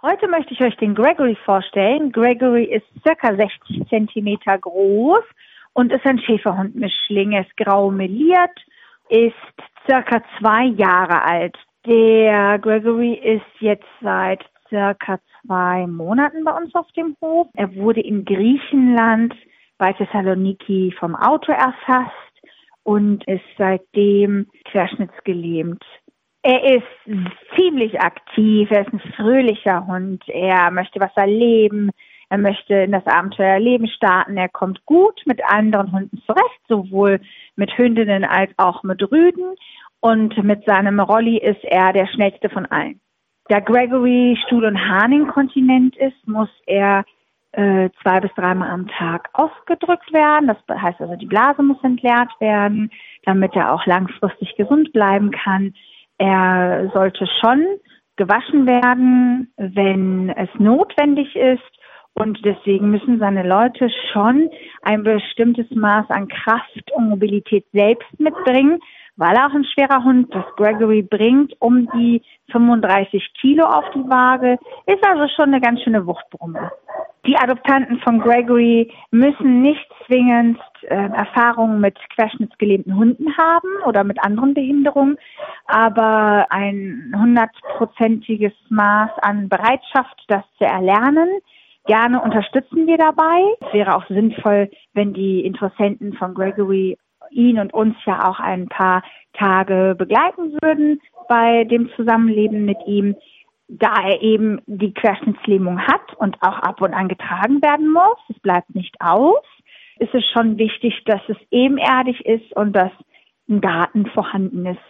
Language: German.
Heute möchte ich euch den Gregory vorstellen. Gregory ist circa 60 Zentimeter groß und ist ein Schäferhundmischling. Er ist grau meliert, ist circa zwei Jahre alt. Der Gregory ist jetzt seit circa zwei Monaten bei uns auf dem Hof. Er wurde in Griechenland bei Thessaloniki vom Auto erfasst und ist seitdem querschnittsgelähmt. Er ist ziemlich aktiv, er ist ein fröhlicher Hund, er möchte was erleben, er möchte in das Abenteuerleben starten, er kommt gut mit anderen Hunden zurecht, sowohl mit Hündinnen als auch mit Rüden und mit seinem Rolli ist er der schnellste von allen. Da Gregory Stuhl- und Harninkontinent ist, muss er äh, zwei bis dreimal am Tag ausgedrückt werden. Das heißt also, die Blase muss entleert werden, damit er auch langfristig gesund bleiben kann. Er sollte schon gewaschen werden, wenn es notwendig ist. Und deswegen müssen seine Leute schon ein bestimmtes Maß an Kraft und Mobilität selbst mitbringen, weil er auch ein schwerer Hund, das Gregory bringt, um die 35 Kilo auf die Waage, ist also schon eine ganz schöne Wuchtbrumme. Die Adoptanten von Gregory müssen nicht zwingend äh, Erfahrungen mit querschnittsgelähmten Hunden haben oder mit anderen Behinderungen, aber ein hundertprozentiges Maß an Bereitschaft, das zu erlernen, gerne unterstützen wir dabei. Es wäre auch sinnvoll, wenn die Interessenten von Gregory ihn und uns ja auch ein paar Tage begleiten würden bei dem Zusammenleben mit ihm da er eben die Querschnittslähmung hat und auch ab und an getragen werden muss, es bleibt nicht aus, ist es schon wichtig, dass es ebenerdig ist und dass ein Garten vorhanden ist,